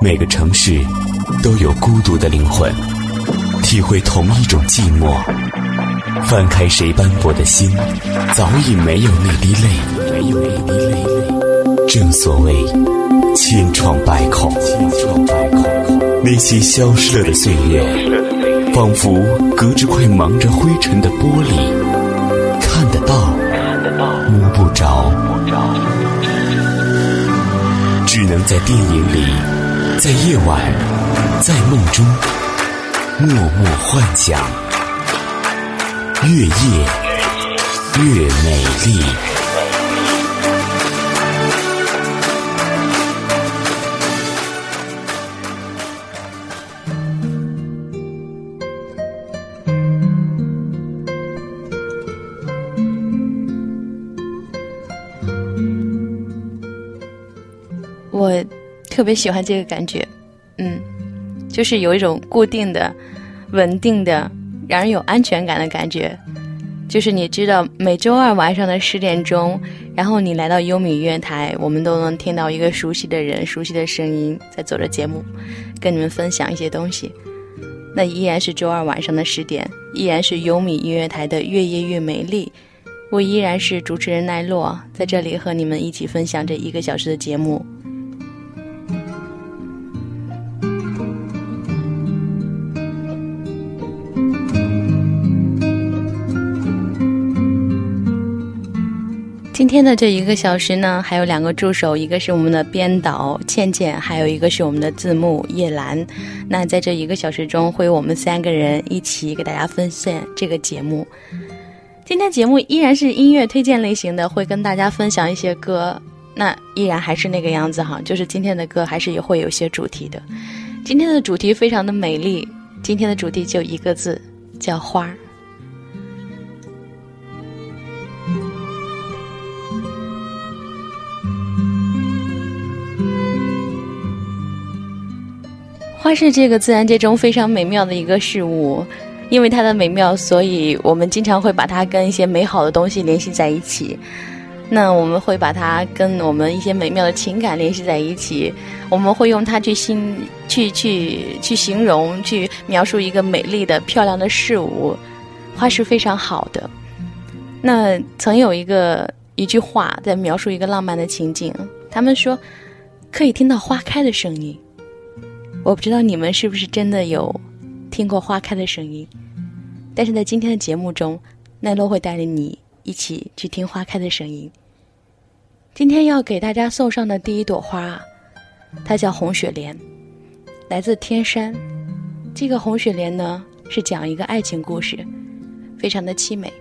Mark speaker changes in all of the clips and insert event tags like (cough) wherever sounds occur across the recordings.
Speaker 1: 每个城市都有孤独的灵魂，体会同一种寂寞。翻开谁斑驳的心，早已没有那滴泪，没有那滴泪。正所谓千疮百孔，千疮百孔那些消失了的岁月，仿佛隔着块蒙着灰尘的玻璃，看得到，摸不着，能在电影里。在夜晚，在梦中，默默幻想，越夜越美丽。
Speaker 2: 特别喜欢这个感觉，嗯，就是有一种固定的、稳定的、让人有安全感的感觉。就是你知道，每周二晚上的十点钟，然后你来到优米音乐台，我们都能听到一个熟悉的人、熟悉的声音在做着节目，跟你们分享一些东西。那依然是周二晚上的十点，依然是优米音乐台的越夜越美丽。我依然是主持人奈落，在这里和你们一起分享这一个小时的节目。今天的这一个小时呢，还有两个助手，一个是我们的编导倩倩，还有一个是我们的字幕叶兰。那在这一个小时中，会我们三个人一起给大家分享 (laughs) 这个节目。今天节目依然是音乐推荐类型的，会跟大家分享一些歌。那依然还是那个样子哈，就是今天的歌还是也会有些主题的。今天的主题非常的美丽，今天的主题就一个字，叫花儿。花是这个自然界中非常美妙的一个事物，因为它的美妙，所以我们经常会把它跟一些美好的东西联系在一起。那我们会把它跟我们一些美妙的情感联系在一起，我们会用它去心去去去形容、去描述一个美丽的、漂亮的事物。花是非常好的。那曾有一个一句话在描述一个浪漫的情景，他们说可以听到花开的声音。我不知道你们是不是真的有听过花开的声音，但是在今天的节目中，奈落会带着你一起去听花开的声音。今天要给大家送上的第一朵花啊，它叫红雪莲，来自天山。这个红雪莲呢，是讲一个爱情故事，非常的凄美。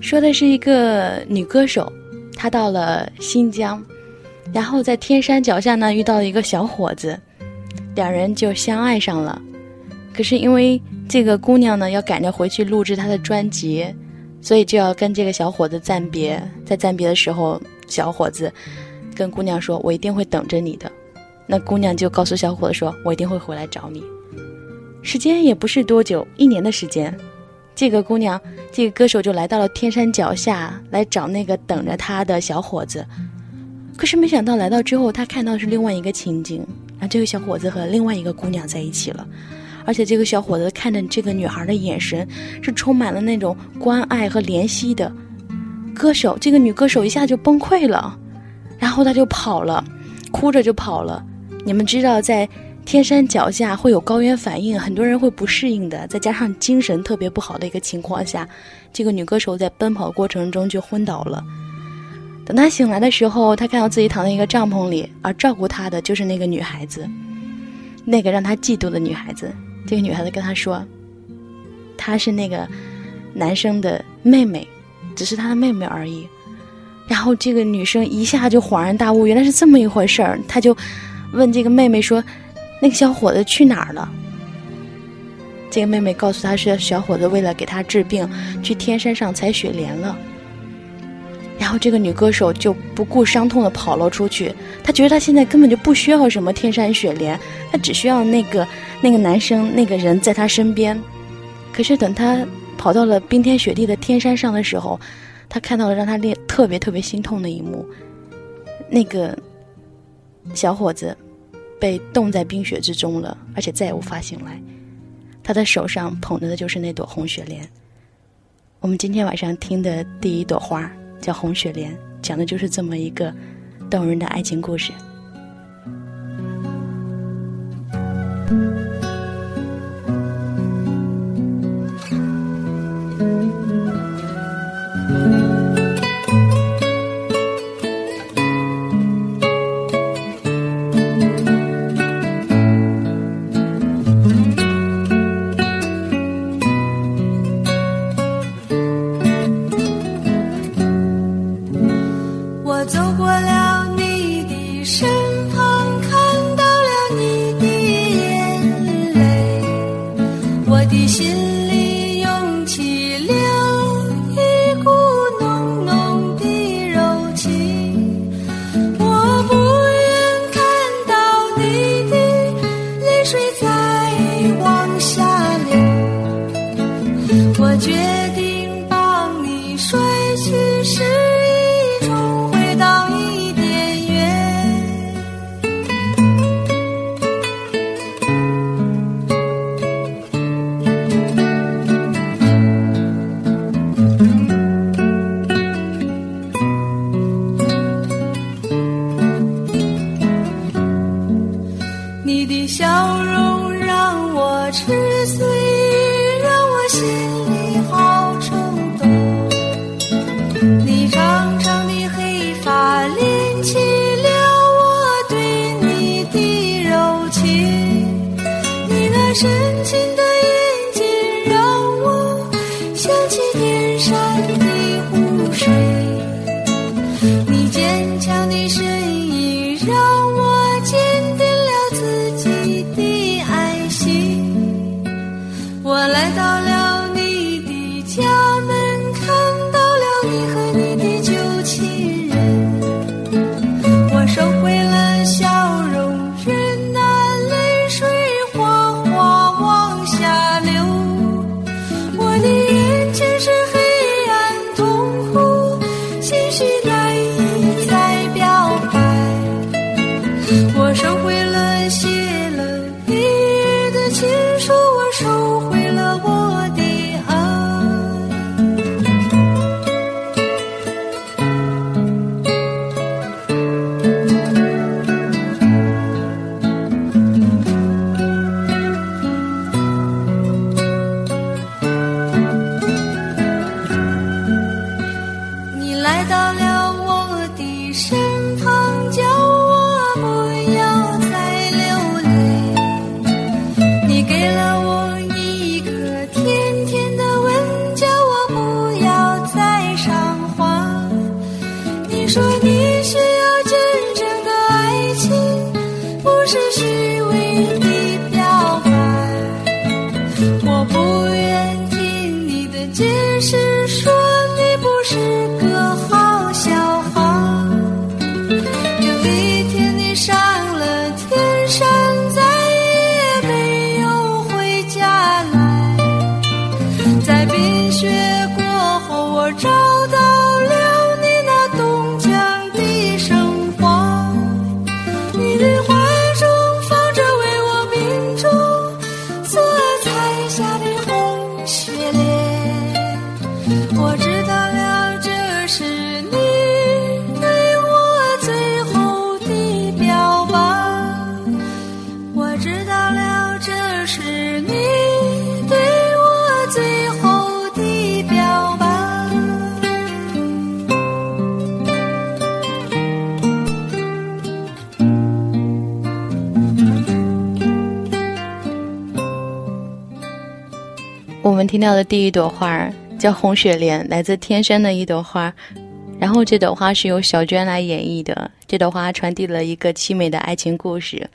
Speaker 2: 说的是一个女歌手，她到了新疆。然后在天山脚下呢，遇到了一个小伙子，两人就相爱上了。可是因为这个姑娘呢要赶着回去录制她的专辑，所以就要跟这个小伙子暂别。在暂别的时候，小伙子跟姑娘说：“我一定会等着你的。”那姑娘就告诉小伙子说：“我一定会回来找你。”时间也不是多久，一年的时间，这个姑娘，这个歌手就来到了天山脚下来找那个等着她的小伙子。可是没想到来到之后，他看到是另外一个情景，这个小伙子和另外一个姑娘在一起了，而且这个小伙子看着这个女孩的眼神是充满了那种关爱和怜惜的。歌手这个女歌手一下就崩溃了，然后她就跑了，哭着就跑了。你们知道，在天山脚下会有高原反应，很多人会不适应的，再加上精神特别不好的一个情况下，这个女歌手在奔跑过程中就昏倒了。等他醒来的时候，他看到自己躺在一个帐篷里，而照顾他的就是那个女孩子，那个让他嫉妒的女孩子。这个女孩子跟他说：“她是那个男生的妹妹，只是他的妹妹而已。”然后这个女生一下就恍然大悟，原来是这么一回事儿。她就问这个妹妹说：“那个小伙子去哪儿了？”这个妹妹告诉她说：“小伙子为了给她治病，去天山上采雪莲了。”然后这个女歌手就不顾伤痛的跑了出去。她觉得她现在根本就不需要什么天山雪莲，她只需要那个那个男生那个人在她身边。可是等她跑到了冰天雪地的天山上的时候，她看到了让她特别特别心痛的一幕。
Speaker 3: 那个小伙子被冻在冰雪之中了，而且再也无法醒来。他的手上捧着的就是那朵红雪莲。我们今天晚上听的第一朵花叫红雪莲，讲的就是这么一个动人的爱情故事。听到的第一朵花儿叫红雪莲，来自天山的一朵花。然后这朵花是由小娟来演绎的。这朵花传递了一个凄美的爱情故事。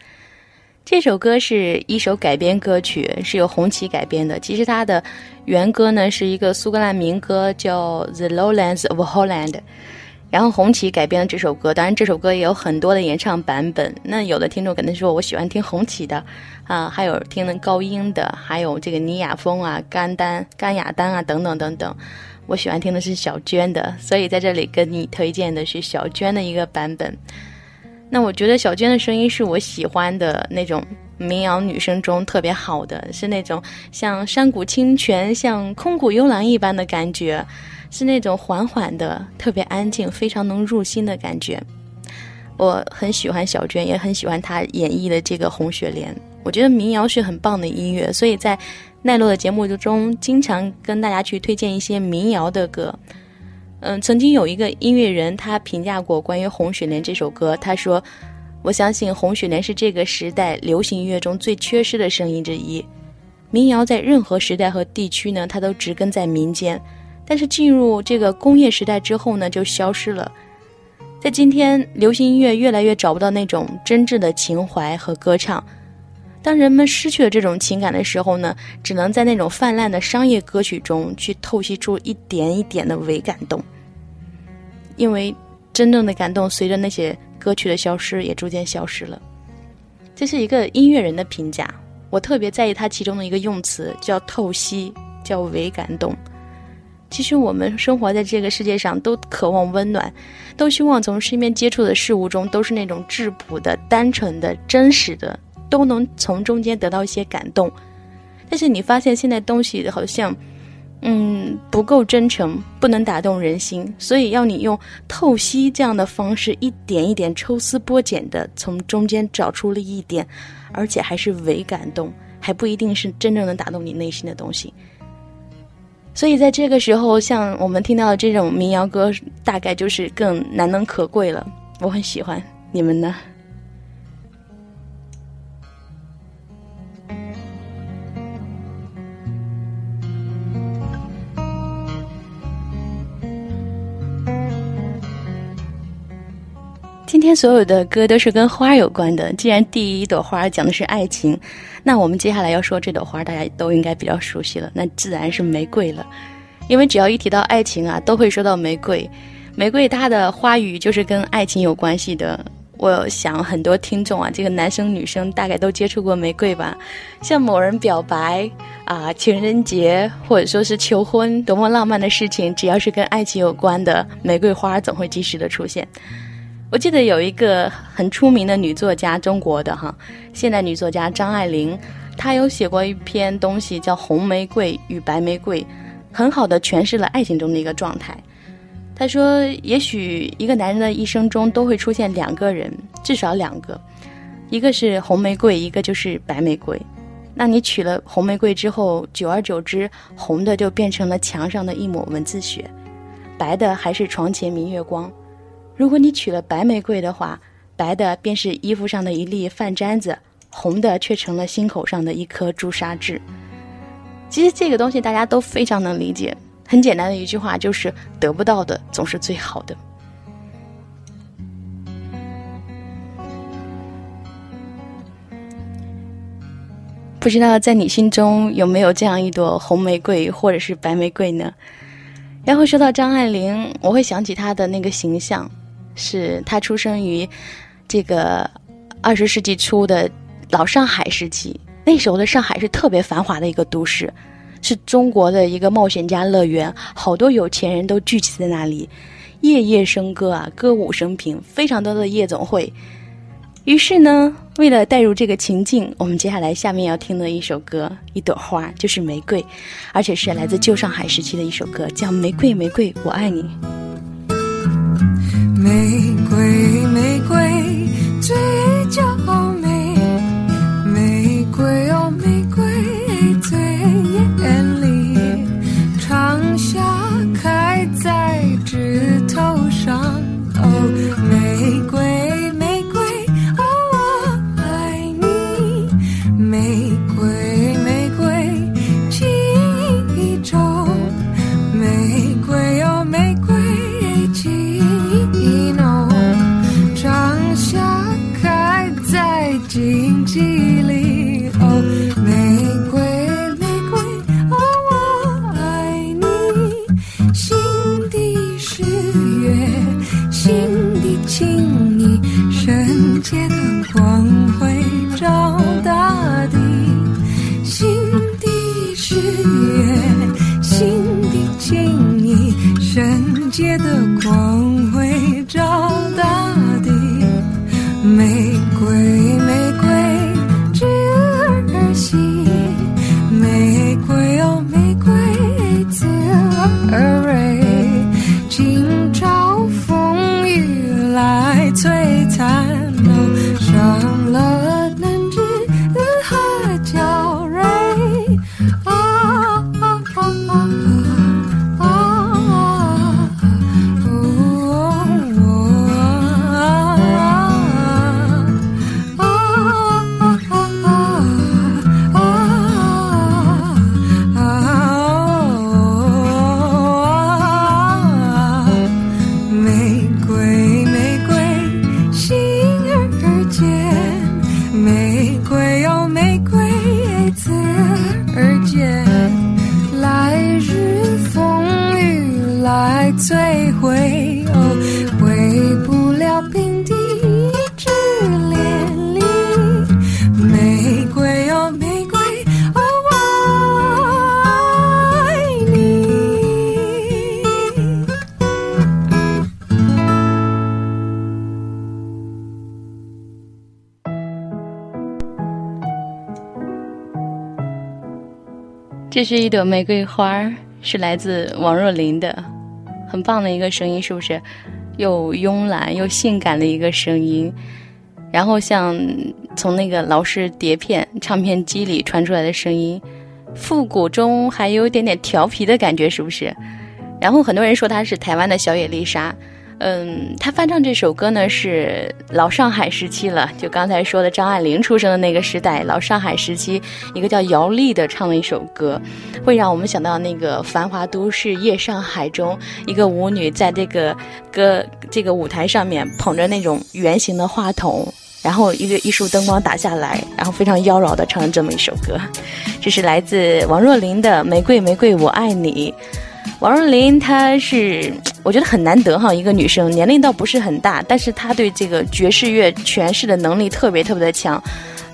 Speaker 3: 这首歌是一首改编歌曲，是由红旗改编的。其实它的原歌呢是一个苏格兰民歌，叫《The Lowlands of Holland》。然后红旗改编了这首歌，当然这首歌也有很多的演唱版本。那有的听众可能说我喜欢听红旗的，啊，还有听的高音的，还有这个尼雅风啊、甘丹、甘雅丹啊等等等等。
Speaker 2: 我喜欢听的是小娟的，所以在这里跟你推荐的是小娟的一个版本。那我觉得小娟的声音是我喜欢的那种民谣女声中特别好的，是那种像山谷清泉、像空谷幽兰一般的感觉，是那种缓缓的、特别安静、非常能入心的感觉。我很喜欢小娟，也很喜欢她演绎的这个《红雪莲》。我觉得民谣是很棒的音乐，所以在奈落的节目中，经常跟大家去推荐一些民谣的歌。嗯，曾经有一个音乐人，他评价过关于《红雪莲》这首歌，他说：“我相信《红雪莲》是这个时代流行音乐中最缺失的声音之一。民谣在任何时代和地区呢，它都植根在民间，但是进入这个工业时代之后呢，就消失了。在今天，流行音乐越来越找不到那种真挚的情怀和歌唱。当人们失去了这种情感的时候呢，只能在那种泛滥的商业歌曲中去透析出一点一点的伪感动。”因为真正的感动随着那些歌曲的消失也逐渐消失了，这是一个音乐人的评价。我特别在意他其中的一个用词，叫透析，叫伪感动。其实我们生活在这个世界上，都渴望温暖，都希望从身边接触的事物中都是那种质朴的、单纯的、真实的，都能从中间得到一些感动。但是你发现现在东西好像。嗯，不够真诚，不能打动人心，所以要你用透析这样的方式，一点一点抽丝剥茧的从中间找出了一点，而且还是伪感动，还不一定是真正能打动你内心的东西。所以在这个时候，像我们听到的这种民谣歌，大概就是更难能可贵了。我很喜欢，你们呢？今天所有的歌都是跟花有关的。既然第一朵花讲的是爱情，那我们接下来要说这朵花，大家都应该比较熟悉了，那自然是玫瑰了。因为只要一提到爱情啊，都会说到玫瑰。玫瑰它的花语就是跟爱情有关系的。我想很多听众啊，这个男生女生大概都接触过玫瑰吧？向某人表白啊，情人节或者说是求婚，多么浪漫的事情，只要是跟爱情有关的，玫瑰花总会及时的出现。我记得有一个很出名的女作家，中国的哈，现代女作家张爱玲，她有写过一篇东西叫《红玫瑰与白玫瑰》，很好的诠释了爱情中的一个状态。她说，也许一个男人的一生中都会出现两个人，至少两个，一个是红玫瑰，一个就是白玫瑰。那你娶了红玫瑰之后，久而久之，红的就变成了墙上的一抹蚊子血，白的还是床前明月光。如果你娶了白玫瑰的话，白的便是衣服上的一粒饭粘子，红的却成了心口上的一颗朱砂痣。其实这个东西大家都非常能理解，很简单的一句话就是得不到的总是最好的。不知道在你心中有没有这样一朵红玫瑰或者是白玫瑰呢？然后说到张爱玲，我会想起她的那个形象。是他出生于这个二十世纪初的老上海时期，那时候的上海是特别繁华的一个都市，是中国的一个冒险家乐园，好多有钱人都聚集在那里，夜夜笙歌啊，歌舞升平，非常多的夜总会。于是呢，为了带入这个情境，我们接下来下面要听的一首歌，一朵花就是玫瑰，而且是来自旧上海时期的一首歌，叫《玫瑰玫瑰我爱你》。
Speaker 4: 玫瑰，玫瑰，最娇
Speaker 2: 这是一朵玫瑰花，是来自王若琳的，很棒的一个声音，是不是？又慵懒又性感的一个声音，然后像从那个老式碟片唱片机里传出来的声音，复古中还有点点调皮的感觉，是不是？然后很多人说她是台湾的小野丽莎，嗯，她翻唱这首歌呢是老上海时期了，就刚才说的张爱玲出生的那个时代，老上海时期一个叫姚丽的唱的一首歌，会让我们想到那个繁华都市夜上海中，一个舞女在这个歌这个舞台上面捧着那种圆形的话筒。然后一个一束灯光打下来，然后非常妖娆的唱了这么一首歌，这是来自王若琳的《玫瑰玫瑰我爱你》。王若琳她是我觉得很难得哈，一个女生年龄倒不是很大，但是她对这个爵士乐诠释的能力特别特别的强。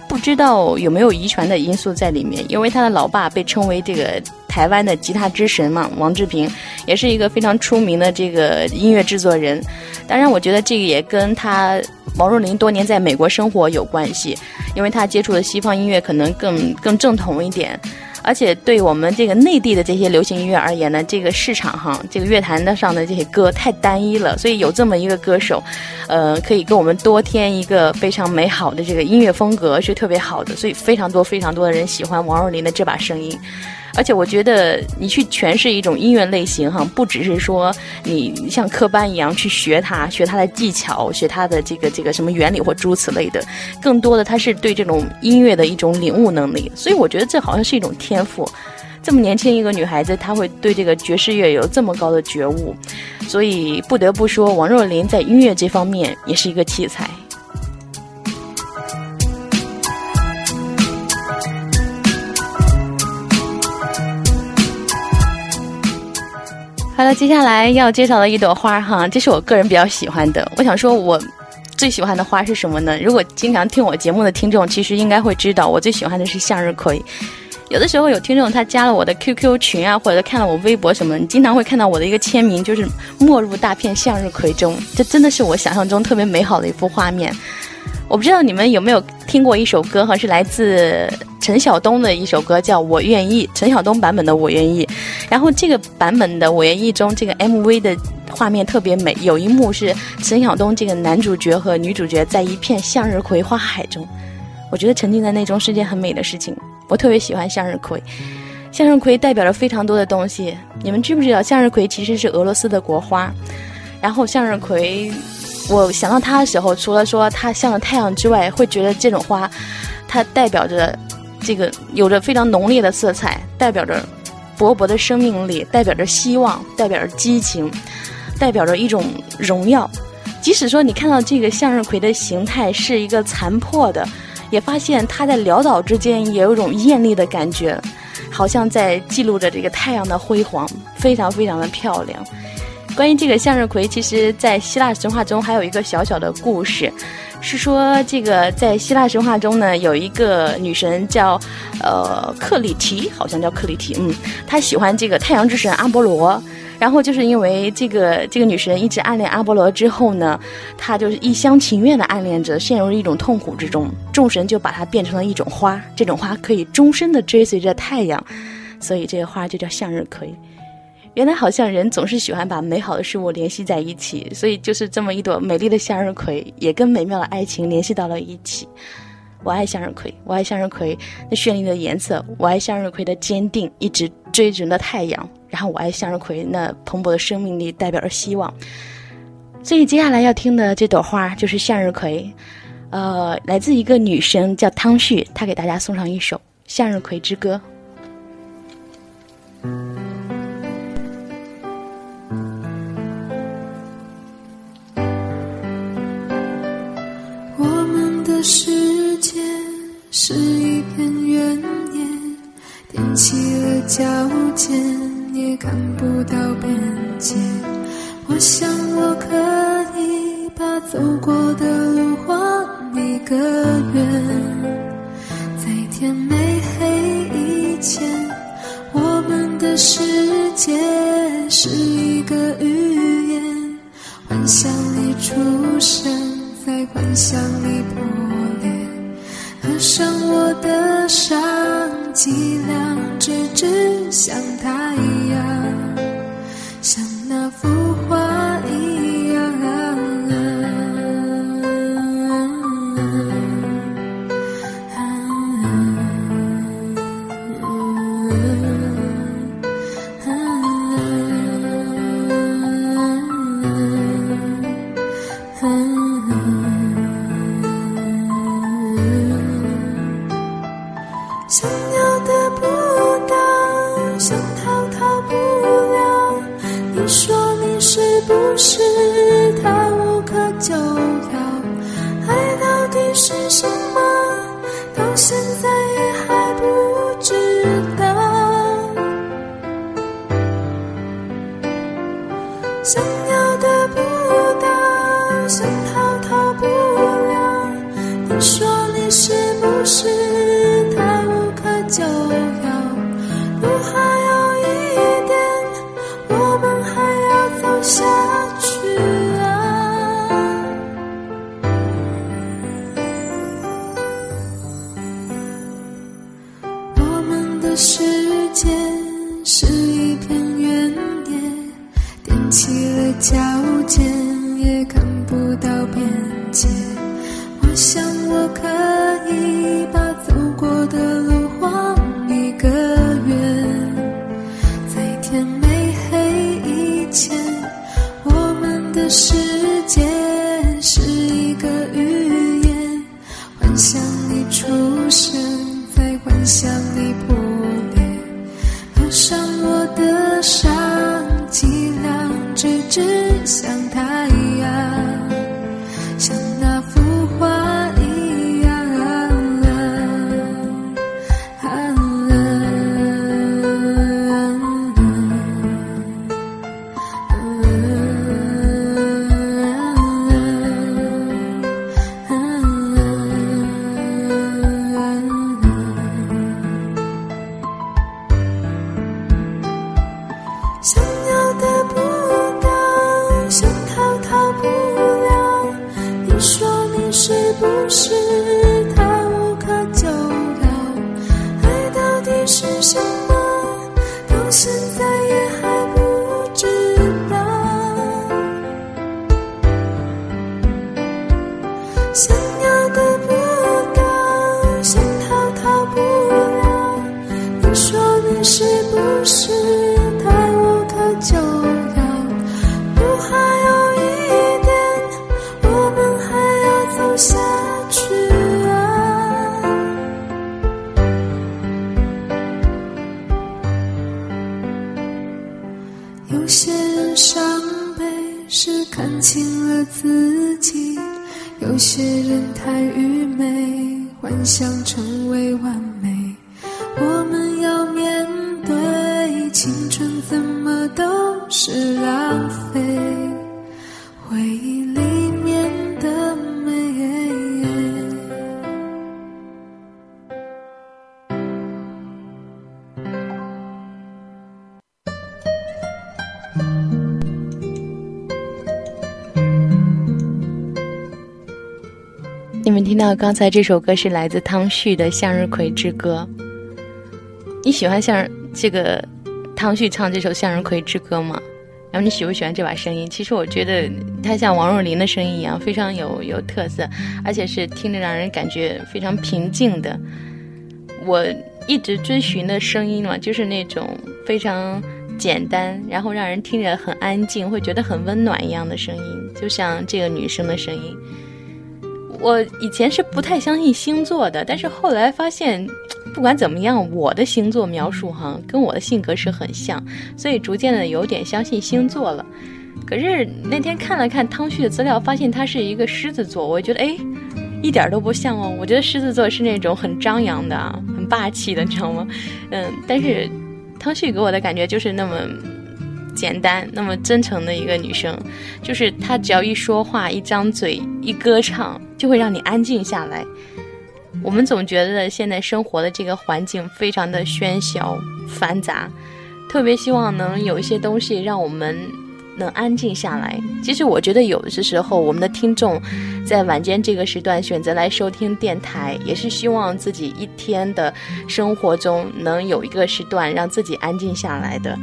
Speaker 2: 不知道有没有遗传的因素在里面，因为她的老爸被称为这个台湾的吉他之神嘛，王志平也是一个非常出名的这个音乐制作人。当然，我觉得这个也跟她王若琳多年在美国生活有关系，因为她接触的西方音乐可能更更正统一点。而且对我们这个内地的这些流行音乐而言呢，这个市场哈，这个乐坛的上的这些歌太单一了，所以有这么一个歌手，呃，可以给我们多添一个非常美好的这个音乐风格是特别好的，所以非常多非常多的人喜欢王若琳的这把声音。而且我觉得你去诠释一种音乐类型哈，不只是说你像科班一样去学它，学它的技巧，学它的这个这个什么原理或诸此类的，更多的它是对这种音乐的一种领悟能力。所以我觉得这好像是一种天赋。这么年轻一个女孩子，她会对这个爵士乐有这么高的觉悟，所以不得不说，王若琳在音乐这方面也是一个奇才。好了，接下来要介绍的一朵花哈，这是我个人比较喜欢的。我想说，我最喜欢的花是什么呢？如果经常听我节目的听众，其实应该会知道，我最喜欢的是向日葵。有的时候有听众他加了我的 QQ 群啊，或者看了我微博什么，你经常会看到我的一个签名，就是“没入大片向日葵中”，这真的是我想象中特别美好的一幅画面。我不知道你们有没有听过一首歌哈，是来自陈晓东的一首歌，叫《我愿意》，陈晓东版本的《我愿意》。然后这个版本的《我愿意》中，这个 MV 的画面特别美，有一幕是陈晓东这个男主角和女主角在一片向日葵花海中，我觉得沉浸在那中是件很美的事情。我特别喜欢向日葵，向日葵代表着非常多的东西。你们知不知道向日葵其实是俄罗斯的国花？然后向日葵。我想到它的时候，除了说它像着太阳之外，会觉得这种花，它代表着这个有着非常浓烈的色彩，代表着勃勃的生命力，代表着希望，代表着激情，代表着一种荣耀。即使说你看到这个向日葵的形态是一个残破的，也发现它在潦倒之间也有一种艳丽的感觉，好像在记录着这个太阳的辉煌，非常非常的漂亮。关于这个向日葵，其实，在希腊神话中还有一个小小的故事，是说这个在希腊神话中呢，有一个女神叫呃克里提，好像叫克里提，嗯，她喜欢这个太阳之神阿波罗，然后就是因为这个这个女神一直暗恋阿波罗之后呢，她就是一厢情愿的暗恋着，陷入了一种痛苦之中，众神就把它变成了一种花，这种花可以终身的追随着太阳，所以这个花就叫向日葵。原来好像人总是喜欢把美好的事物联系在一起，所以就是这么一朵美丽的向日葵，也跟美妙的爱情联系到了一起。我爱向日葵，我爱向日葵那绚丽的颜色，我爱向日葵的坚定，一直追逐着太阳。然后我爱向日葵那蓬勃的生命力，代表着希望。所以接下来要听的这朵花就是向日葵，呃，来自一个女生叫汤旭，她给大家送上一首《向日葵之歌》。
Speaker 4: 世界是一片原野，踮起了脚尖，也看不到边界。我想我可以把走过的路画一个圆，在天没黑以前，我们的世界是一个语言，幻想里出生，在幻想里破裂。合上我的伤，脊梁直直像太阳，像那幅画一样。是他无可救药？是太无可救药？路还有一点，我们还要走下去啊！有些人伤悲是看清了自己，有些人太愚昧，幻想成为完美。
Speaker 2: 到刚才这首歌是来自汤旭的《向日葵之歌》。你喜欢向这个汤旭唱这首《向日葵之歌》吗？然后你喜不喜欢这把声音？其实我觉得它像王若琳的声音一样，非常有有特色，而且是听着让人感觉非常平静的。我一直追寻的声音嘛，就是那种非常简单，然后让人听着很安静，会觉得很温暖一样的声音，就像这个女生的声音。我以前是不太相信星座的，但是后来发现。(tsk) 不管怎么样，我的星座描述哈跟我的性格是很像，所以逐渐的有点相信星座了。可是那天看了看汤旭的资料，发现他是一个狮子座，我觉得哎，一点都不像哦。我觉得狮子座是那种很张扬的、很霸气的，你知道吗？(laughs) 嗯，但是汤旭给我的感觉就是那么简单、那么真诚的一个女生，就是她只要一说话、一张嘴、一歌唱，就会让你安静下来。我们总觉得现在生活的这个环境非常的喧嚣繁杂，特别希望能有一些东西让我们能安静下来。其实我觉得有的时候，我们的听众在晚间这个时段选择来收听电台，也是希望自己一天的生活中能有一个时段让自己安静下来的。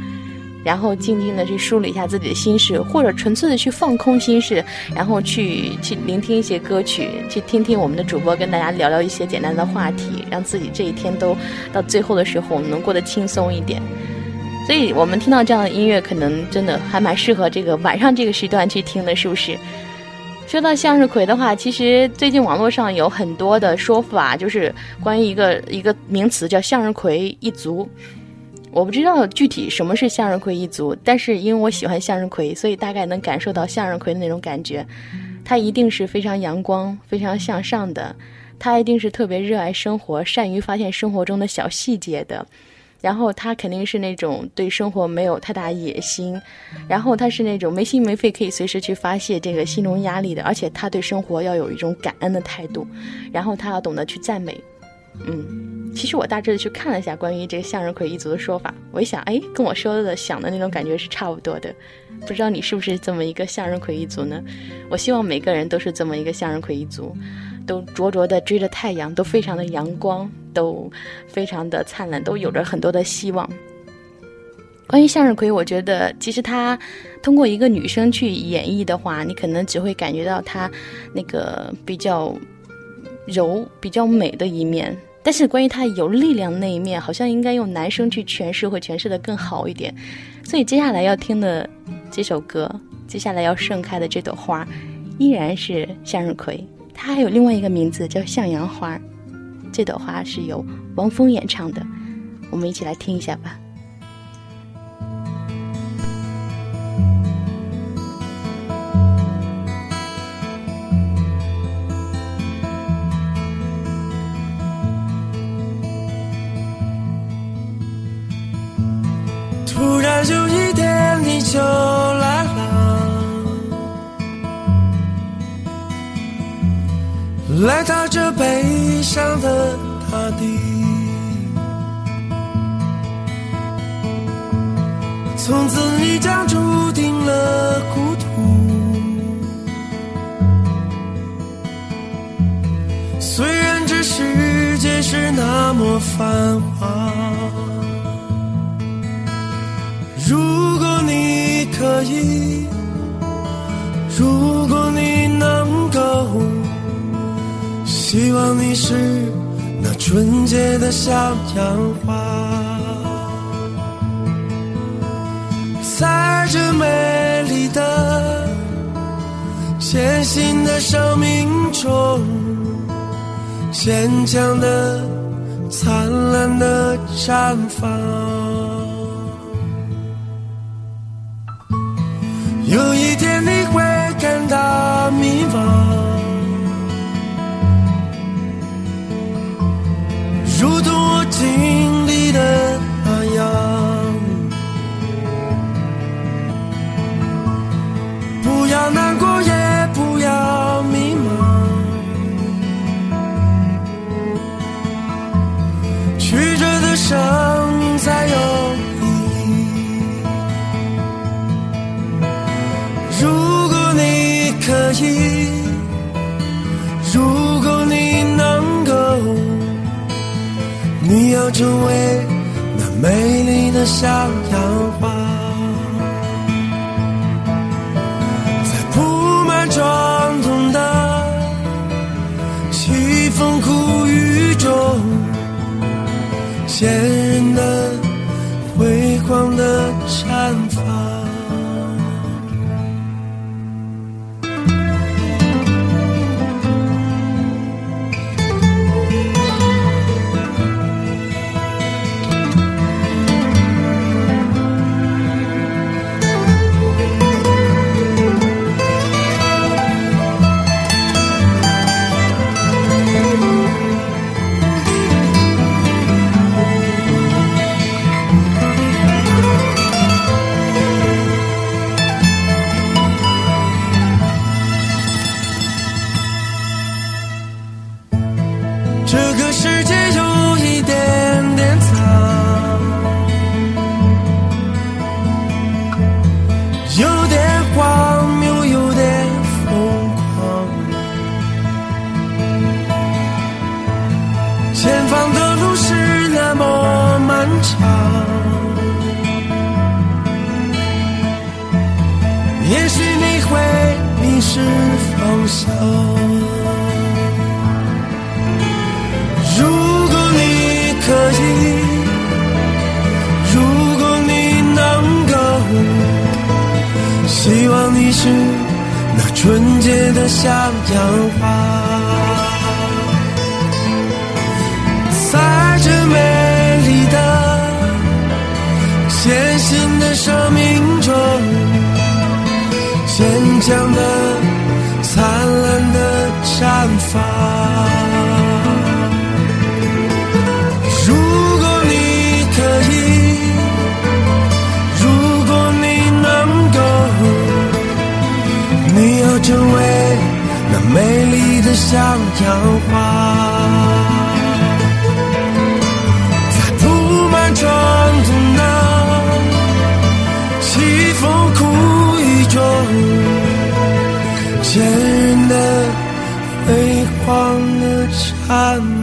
Speaker 2: 然后静静的去梳理一下自己的心事，或者纯粹的去放空心事，然后去去聆听一些歌曲，去听听我们的主播跟大家聊聊一些简单的话题，让自己这一天都到最后的时候能过得轻松一点。所以我们听到这样的音乐，可能真的还蛮适合这个晚上这个时段去听的，是不是？说到向日葵的话，其实最近网络上有很多的说法，就是关于一个一个名词叫向日葵一族。我不知道具体什么是向日葵一族，但是因为我喜欢向日葵，所以大概能感受到向日葵的那种感觉。它一定是非常阳光、非常向上的，它一定是特别热爱生活、善于发现生活中的小细节的。然后它肯定是那种对生活没有太大野心，然后它是那种没心没肺可以随时去发泄这个心中压力的，而且他对生活要有一种感恩的态度，然后他要懂得去赞美，嗯。其实我大致的去看了一下关于这个向日葵一族的说法，我一想，哎，跟我说的想的那种感觉是差不多的。不知道你是不是这么一个向日葵一族呢？我希望每个人都是这么一个向日葵一族，都灼灼的追着太阳，都非常的阳光，都非常的灿烂，都有着很多的希望。关于向日葵，我觉得其实它通过一个女生去演绎的话，你可能只会感觉到她那个比较柔、比较美的一面。但是关于他有力量那一面，好像应该用男生去诠释，会诠释的更好一点。所以接下来要听的这首歌，接下来要盛开的这朵花，依然是向日葵。它还有另外一个名字叫向阳花。这朵花是由王峰演唱的，我们一起来听一下吧。
Speaker 5: 来到这悲伤的大地，从此你将注定了孤独。虽然这世界是那么繁华。如果你可以，希望你是那纯洁的小阳花，在这美丽的、艰辛的生命中，坚强的、灿烂的绽放。成为那美丽的向阳花，在铺满伤痛的凄风苦雨中，美丽的向阳花，在铺满伤痛的凄风苦雨中，坚韧的、辉煌的灿烂。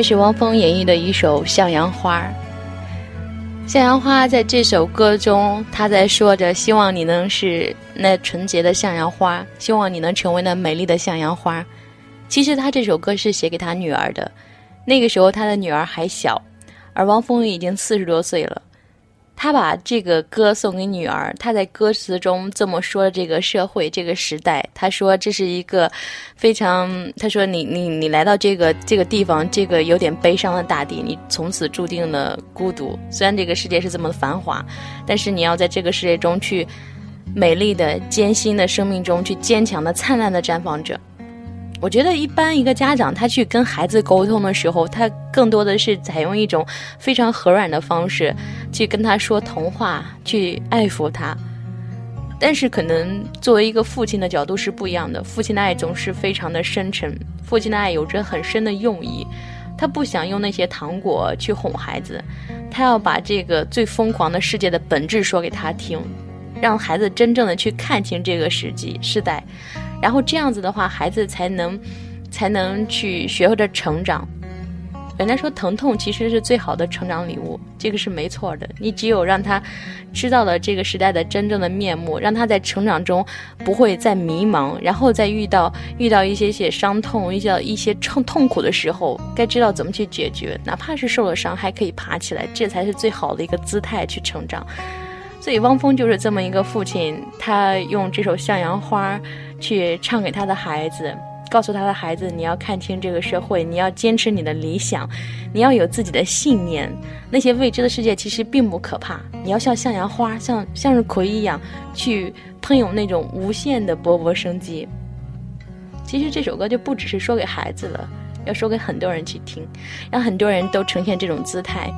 Speaker 2: 这是汪峰演绎的一首《向阳花》。向阳花在这首歌中，他在说着希望你能是那纯洁的向阳花，希望你能成为那美丽的向阳花。其实他这首歌是写给他女儿的，那个时候他的女儿还小，而汪峰已经四十多岁了。他把这个歌送给女儿，他在歌词中这么说：这个社会，这个时代，他说这是一个非常，他说你你你来到这个这个地方，这个有点悲伤的大地，你从此注定了孤独。虽然这个世界是这么繁华，但是你要在这个世界中去美丽的、艰辛的生命中去坚强的、灿烂的绽放着。我觉得一般一个家长他去跟孩子沟通的时候，他更多的是采用一种非常和软的方式去跟他说童话，去爱抚他。但是可能作为一个父亲的角度是不一样的，父亲的爱总是非常的深沉，父亲的爱有着很深的用意。他不想用那些糖果去哄孩子，他要把这个最疯狂的世界的本质说给他听，让孩子真正的去看清这个时机时代。然后这样子的话，孩子才能，才能去学会着成长。人家说疼痛其实是最好的成长礼物，这个是没错的。你只有让他知道了这个时代的真正的面目，让他在成长中不会再迷茫，然后再遇到遇到一些些伤痛、遇到一些痛痛苦的时候，该知道怎么去解决。哪怕是受了伤，还可以爬起来，这才是最好的一个姿态去成长。所以汪峰就是这么一个父亲，他用这首《向阳花》。去唱给他的孩子，告诉他的孩子：你要看清这个社会，你要坚持你的理想，你要有自己的信念。那些未知的世界其实并不可怕，你要像向阳花，像向日葵一样，去喷涌那种无限的勃勃生机。其实这首歌就不只是说给孩子了，要说给很多人去听，让很多人都呈现这种姿态。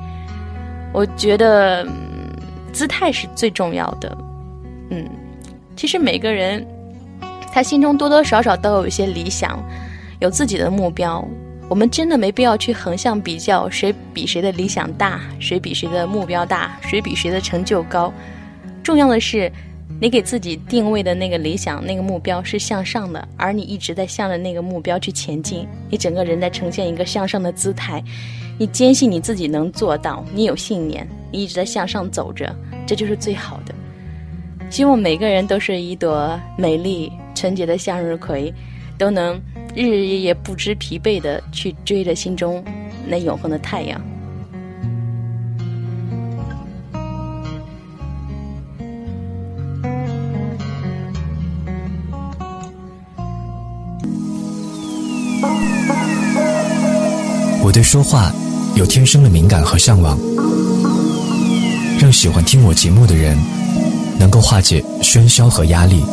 Speaker 2: 我觉得，姿态是最重要的。嗯，其实每个人他心中多多少少都有一些理想，有自己的目标。我们真的没必要去横向比较谁比谁的理想大，谁比谁的目标大，谁比谁的成就高。重要的是，你给自己定位的那个理想、那个目标是向上的，而你一直在向着那个目标去前进。你整个人在呈现一个向上的姿态，你坚信你自己能做到，你有信念，你一直在向上走着，这就是最好的。希望每个人都是一朵美丽纯洁的向日葵，都能。日日夜夜不知疲惫的去追着心中那永恒的太阳。
Speaker 6: 我对说话有天生的敏感和向往，让喜欢听我节目的人能够化解喧嚣和压力。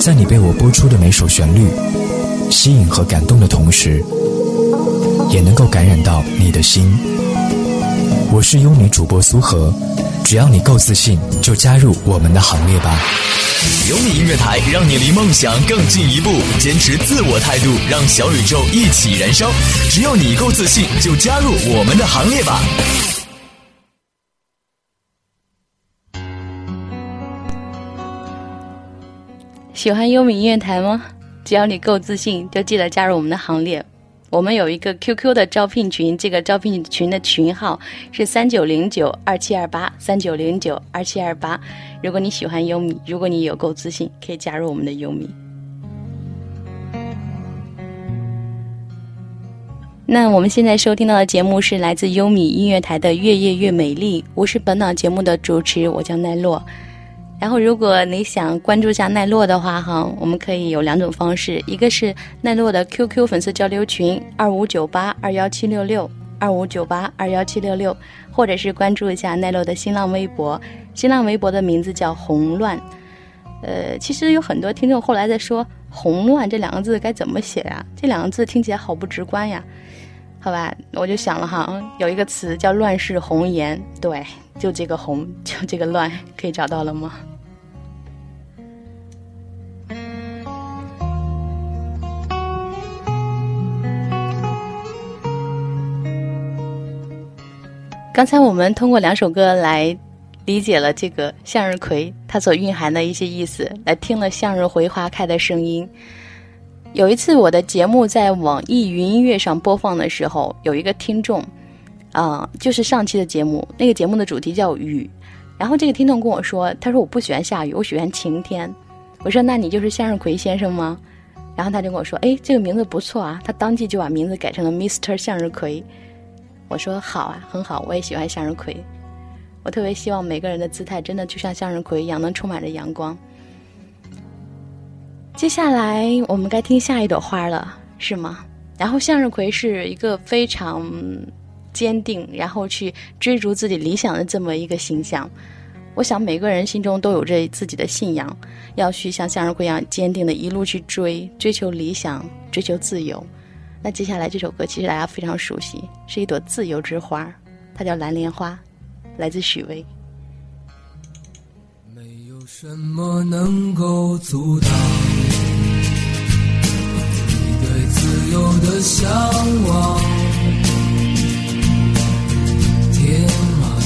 Speaker 6: 在你被我播出的每首旋律吸引和感动的同时，也能够感染到你的心。我是优米主播苏荷，只要你够自信，就加入我们的行列吧。
Speaker 1: 优米音乐台，让你离梦想更进一步，坚持自我态度，让小宇宙一起燃烧。只要你够自信，就加入我们的行列吧。
Speaker 2: 喜欢优米音乐台吗？只要你够自信，就记得加入我们的行列。我们有一个 QQ 的招聘群，这个招聘群的群号是三九零九二七二八三九零九二七二八。如果你喜欢优米，如果你有够自信，可以加入我们的优米。那我们现在收听到的节目是来自优米音乐台的《越夜越美丽》，我是本档节目的主持，我叫奈落。然后，如果你想关注一下奈落的话，哈，我们可以有两种方式，一个是奈落的 QQ 粉丝交流群二五九八二幺七六六二五九八二幺七六六，或者是关注一下奈落的新浪微博，新浪微博的名字叫红乱。呃，其实有很多听众后来在说“红乱”这两个字该怎么写呀？这两个字听起来好不直观呀。好吧，我就想了哈，有一个词叫“乱世红颜”，对，就这个“红”，(laughs) 就这个“乱”，可以找到了吗？刚才我们通过两首歌来理解了这个向日葵它所蕴含的一些意思，来听了向日葵花开的声音。有一次我的节目在网易云音乐上播放的时候，有一个听众，嗯，就是上期的节目，那个节目的主题叫雨，然后这个听众跟我说，他说我不喜欢下雨，我喜欢晴天。我说那你就是向日葵先生吗？然后他就跟我说，哎，这个名字不错啊，他当即就把名字改成了 Mr 向日葵。我说好啊，很好，我也喜欢向日葵。我特别希望每个人的姿态真的就像向日葵一样，能充满着阳光。接下来我们该听下一朵花了，是吗？然后向日葵是一个非常坚定，然后去追逐自己理想的这么一个形象。我想每个人心中都有着自己的信仰，要去像向日葵一样坚定的一路去追，追求理想，追求自由。那接下来这首歌其实大家非常熟悉，是一朵自由之花，它叫蓝莲花，来自许巍。
Speaker 7: 没有什么能够阻挡你对自由的向往，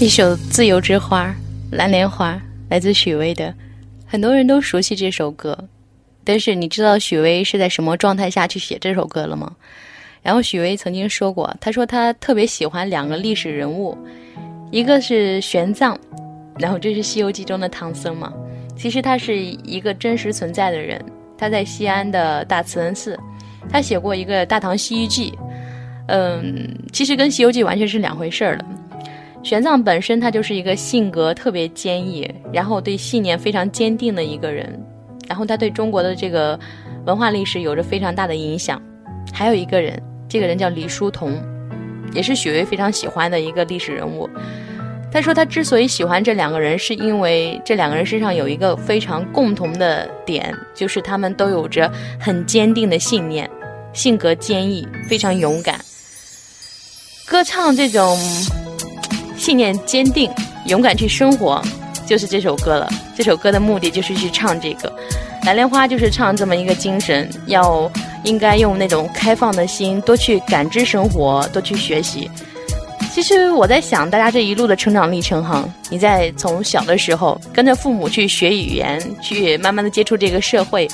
Speaker 2: 一首《自由之花》，蓝莲花，来自许巍的，很多人都熟悉这首歌。但是你知道许巍是在什么状态下去写这首歌了吗？然后许巍曾经说过，他说他特别喜欢两个历史人物，一个是玄奘，然后这是《西游记》中的唐僧嘛。其实他是一个真实存在的人，他在西安的大慈恩寺，他写过一个《大唐西域记》，嗯，其实跟《西游记》完全是两回事儿了。玄奘本身他就是一个性格特别坚毅，然后对信念非常坚定的一个人，然后他对中国的这个文化历史有着非常大的影响。还有一个人，这个人叫李叔同，也是许巍非常喜欢的一个历史人物。他说他之所以喜欢这两个人，是因为这两个人身上有一个非常共同的点，就是他们都有着很坚定的信念，性格坚毅，非常勇敢。歌唱这种。信念坚定，勇敢去生活，就是这首歌了。这首歌的目的就是去唱这个，蓝莲花就是唱这么一个精神，要应该用那种开放的心，多去感知生活，多去学习。其实我在想，大家这一路的成长历程哈，你在从小的时候跟着父母去学语言，去慢慢的接触这个社会，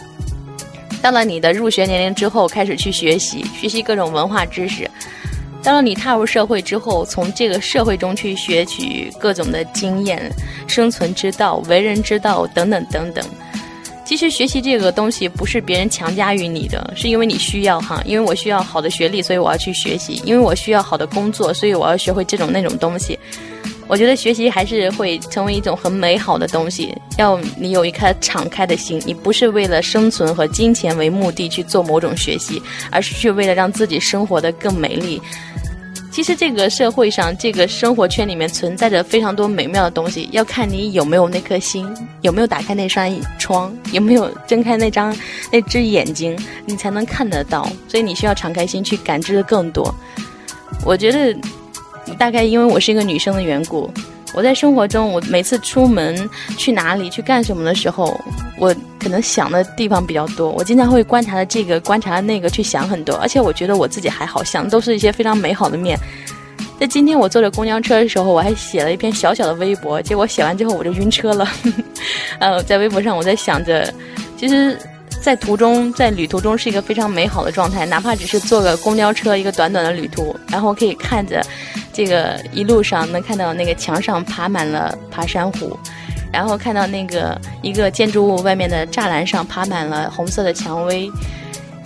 Speaker 2: 到了你的入学年龄之后，开始去学习，学习各种文化知识。当你踏入社会之后，从这个社会中去学取各种的经验、生存之道、为人之道等等等等。其实学习这个东西不是别人强加于你的，是因为你需要哈。因为我需要好的学历，所以我要去学习；因为我需要好的工作，所以我要学会这种那种东西。我觉得学习还是会成为一种很美好的东西。要你有一颗敞开的心，你不是为了生存和金钱为目的去做某种学习，而是去为了让自己生活的更美丽。其实这个社会上，这个生活圈里面存在着非常多美妙的东西，要看你有没有那颗心，有没有打开那扇窗，有没有睁开那张那只眼睛，你才能看得到。所以你需要敞开心去感知的更多。我觉得，大概因为我是一个女生的缘故。我在生活中，我每次出门去哪里去干什么的时候，我可能想的地方比较多。我经常会观察的这个，观察的那个，去想很多。而且我觉得我自己还好，想的都是一些非常美好的面。在今天我坐着公交车的时候，我还写了一篇小小的微博，结果写完之后我就晕车了。(laughs) 呃，在微博上我在想着，其实在途中，在旅途中是一个非常美好的状态，哪怕只是坐个公交车，一个短短的旅途，然后可以看着这个一路上能看到那个墙上爬满了爬山虎，然后看到那个一个建筑物外面的栅栏上爬满了红色的蔷薇，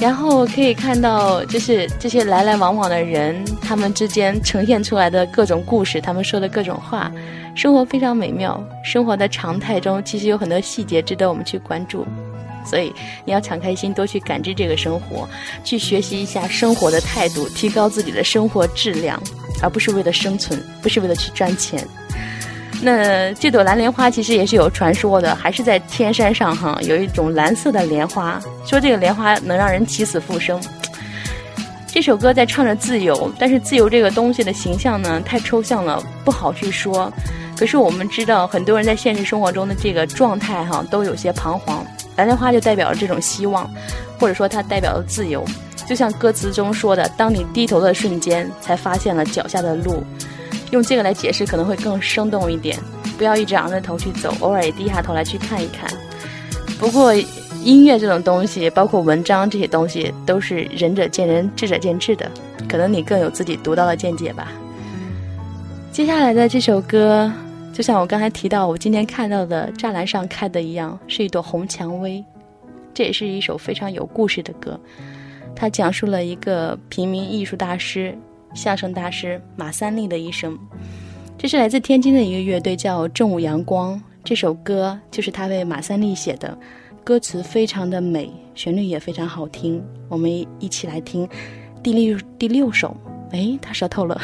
Speaker 2: 然后可以看到就是这些来来往往的人，他们之间呈现出来的各种故事，他们说的各种话，生活非常美妙。生活的常态中，其实有很多细节值得我们去关注。所以你要敞开心，多去感知这个生活，去学习一下生活的态度，提高自己的生活质量，而不是为了生存，不是为了去赚钱。那这朵蓝莲花其实也是有传说的，还是在天山上哈，有一种蓝色的莲花，说这个莲花能让人起死复生。这首歌在唱着自由，但是自由这个东西的形象呢，太抽象了，不好去说。可是我们知道，很多人在现实生活中的这个状态哈，都有些彷徨。蓝莲花就代表了这种希望，或者说它代表了自由。就像歌词中说的：“当你低头的瞬间，才发现了脚下的路。”用这个来解释可能会更生动一点。不要一直昂着头去走，偶尔也低下头来去看一看。不过，音乐这种东西，包括文章这些东西，都是仁者见仁，智者见智的。可能你更有自己独到的见解吧。接下来的这首歌。就像我刚才提到，我今天看到的栅栏上开的一样，是一朵红蔷薇。这也是一首非常有故事的歌，它讲述了一个平民艺术大师、相声大师马三立的一生。这是来自天津的一个乐队，叫正午阳光。这首歌就是他为马三立写的，歌词非常的美，旋律也非常好听。我们一起来听第六第六首。哎，他说透了。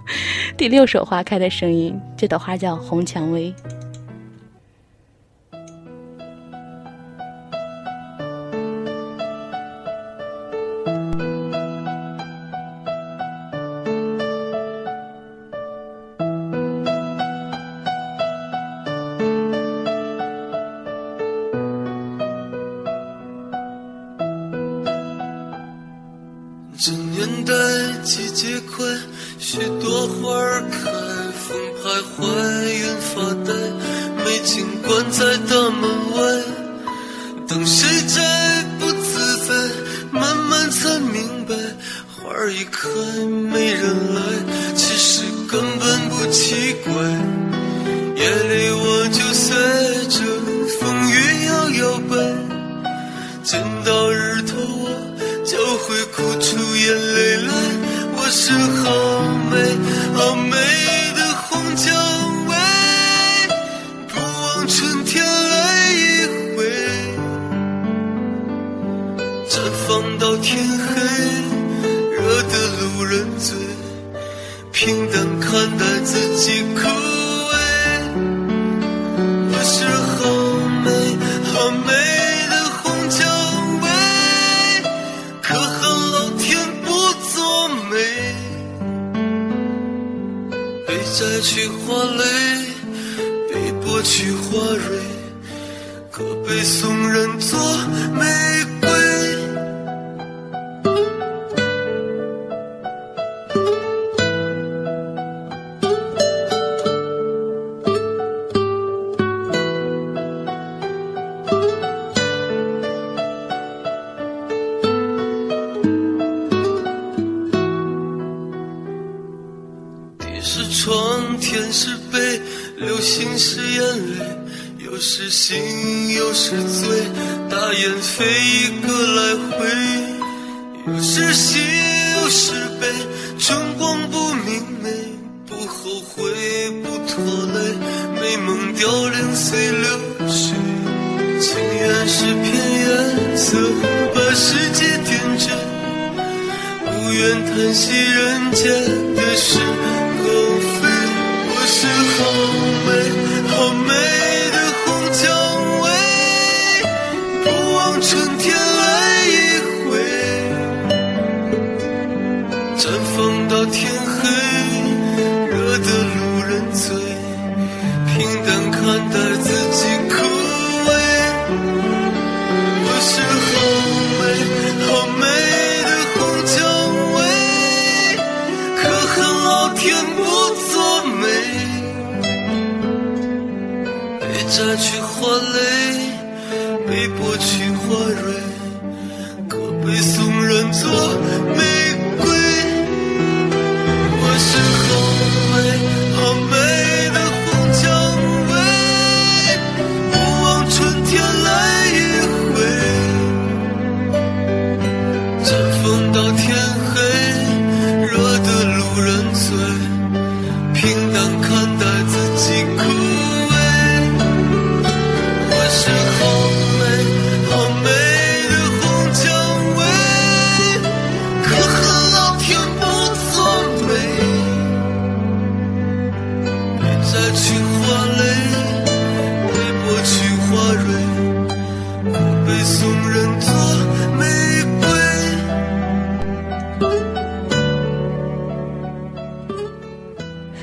Speaker 2: (laughs) 第六首花开的声音，这朵花叫红蔷薇。
Speaker 8: 季节快，许多花儿开，风徘徊，云发呆，美景关在大门外。等谁摘不自在，慢慢才明白，花儿一开没人来，其实根本不奇怪。花蕾，被剥去花蕊，可悲送人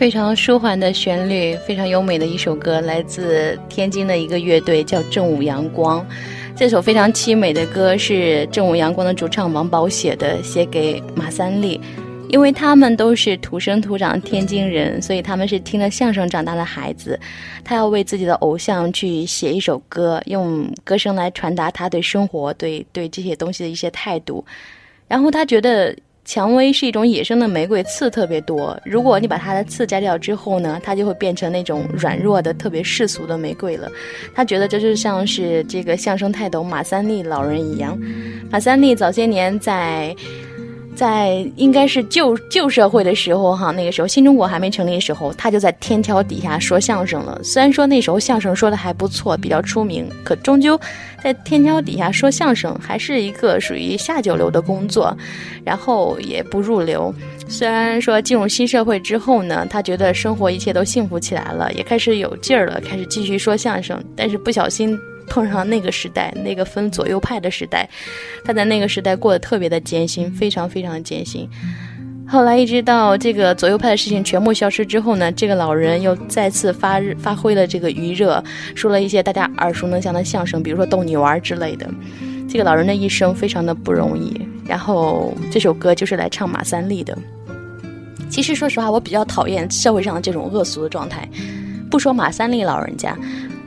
Speaker 2: 非常舒缓的旋律，非常优美的一首歌，来自天津的一个乐队叫正午阳光。这首非常凄美的歌是正午阳光的主唱王宝写的，写给马三立。因为他们都是土生土长天津人，所以他们是听了相声长大的孩子。他要为自己的偶像去写一首歌，用歌声来传达他对生活、对对这些东西的一些态度。然后他觉得蔷薇是一种野生的玫瑰，刺特别多。如果你把它的刺摘掉之后呢，它就会变成那种软弱的、特别世俗的玫瑰了。他觉得这就像是这个相声泰斗马三立老人一样。马三立早些年在。在应该是旧旧社会的时候，哈，那个时候新中国还没成立的时候，他就在天桥底下说相声了。虽然说那时候相声说的还不错，比较出名，可终究在天桥底下说相声还是一个属于下九流的工作，然后也不入流。虽然说进入新社会之后呢，他觉得生活一切都幸福起来了，也开始有劲儿了，开始继续说相声，但是不小心。碰上那个时代，那个分左右派的时代，他在那个时代过得特别的艰辛，非常非常的艰辛。后来一直到这个左右派的事情全部消失之后呢，这个老人又再次发发挥了这个余热，说了一些大家耳熟能详的相声，比如说逗你玩之类的。这个老人的一生非常的不容易，然后这首歌就是来唱马三立的。其实说实话，我比较讨厌社会上的这种恶俗的状态。不说马三立老人家。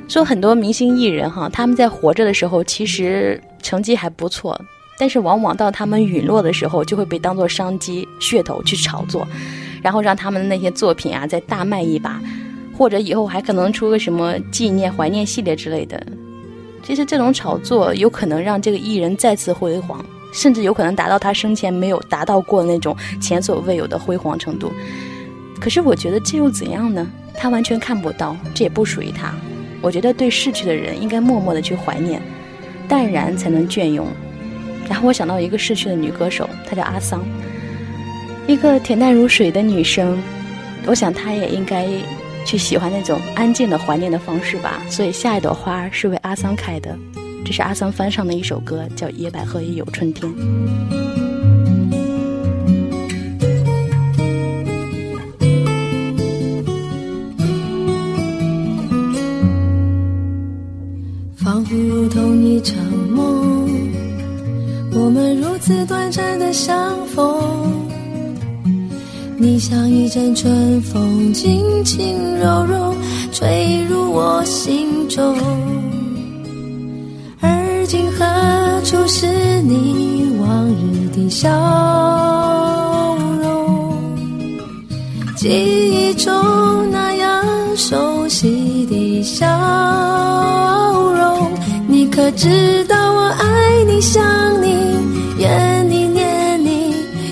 Speaker 2: 说很多明星艺人哈，他们在活着的时候其实成绩还不错，但是往往到他们陨落的时候，就会被当做商机噱头去炒作，然后让他们的那些作品啊再大卖一把，或者以后还可能出个什么纪念怀念系列之类的。其实这种炒作有可能让这个艺人再次辉煌，甚至有可能达到他生前没有达到过那种前所未有的辉煌程度。可是我觉得这又怎样呢？他完全看不到，这也不属于他。我觉得对逝去的人应该默默的去怀念，淡然才能隽永。然后我想到一个逝去的女歌手，她叫阿桑，一个恬淡如水的女生。我想她也应该去喜欢那种安静的怀念的方式吧。所以下一朵花是为阿桑开的，这是阿桑翻唱的一首歌，叫《野百合也有春天》。
Speaker 3: 你像一阵春风，轻轻柔柔吹入我心中。而今何处是你往日的笑容？记忆中那样熟悉的笑容，你可知道我爱你、想你、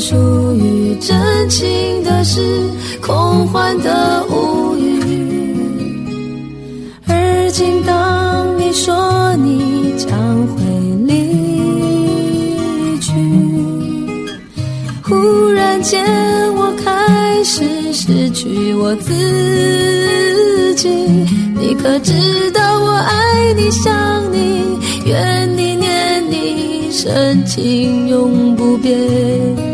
Speaker 3: 属于真情的事，空幻的无语。而今当你说你将会离去，忽然间我开始失去我自己。你可知道我爱你想你，怨你念你，深情永不变。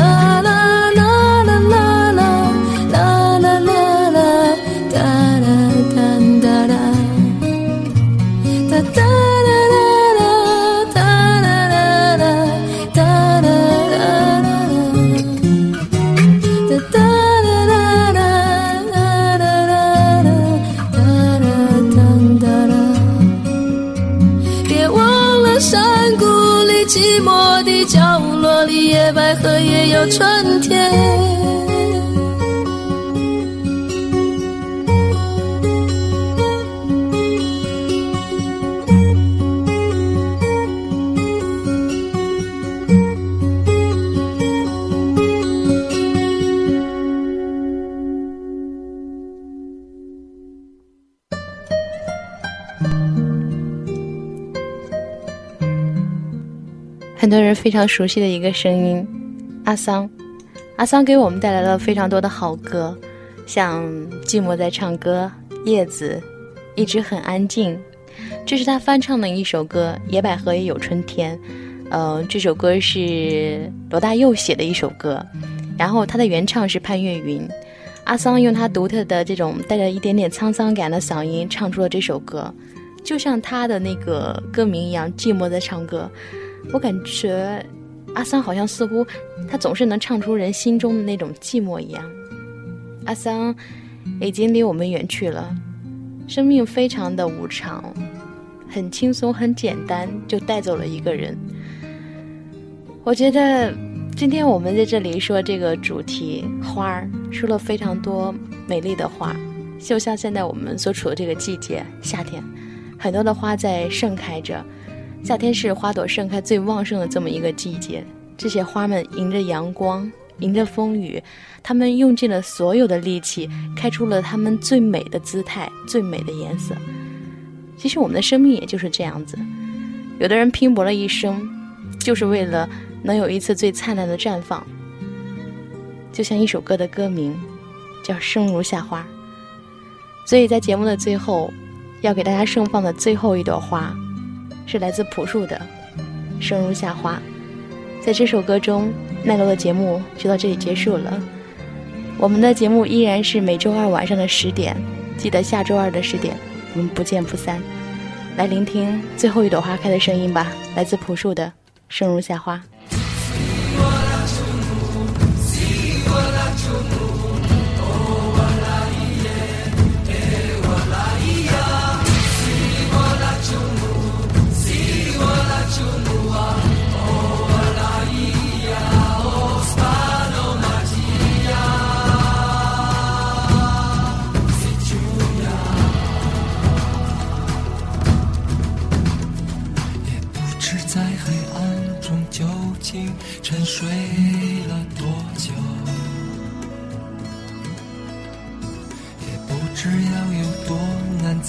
Speaker 3: 有春天。
Speaker 2: 很多人非常熟悉的一个声音，阿桑。阿桑给我们带来了非常多的好歌，像《寂寞在唱歌》《叶子》《一直很安静》，这是他翻唱的一首歌《野百合也有春天》。呃，这首歌是罗大佑写的一首歌，然后他的原唱是潘越云。阿桑用他独特的这种带着一点点沧桑感的嗓音唱出了这首歌，就像他的那个歌名一样，《寂寞在唱歌》。我感觉阿桑好像似乎他总是能唱出人心中的那种寂寞一样。阿桑已经离我们远去了，生命非常的无常，很轻松很简单就带走了一个人。我觉得今天我们在这里说这个主题花儿，说了非常多美丽的花，就像现在我们所处的这个季节夏天，很多的花在盛开着。夏天是花朵盛开最旺盛的这么一个季节，这些花们迎着阳光，迎着风雨，它们用尽了所有的力气，开出了它们最美的姿态、最美的颜色。其实我们的生命也就是这样子，有的人拼搏了一生，就是为了能有一次最灿烂的绽放。就像一首歌的歌名，叫《生如夏花》。所以在节目的最后，要给大家盛放的最后一朵花。是来自朴树的《生如夏花》。在这首歌中，奈落的节目就到这里结束了。我们的节目依然是每周二晚上的十点，记得下周二的十点，我们不见不散。来聆听最后一朵花开的声音吧，来自朴树的《生如夏花》。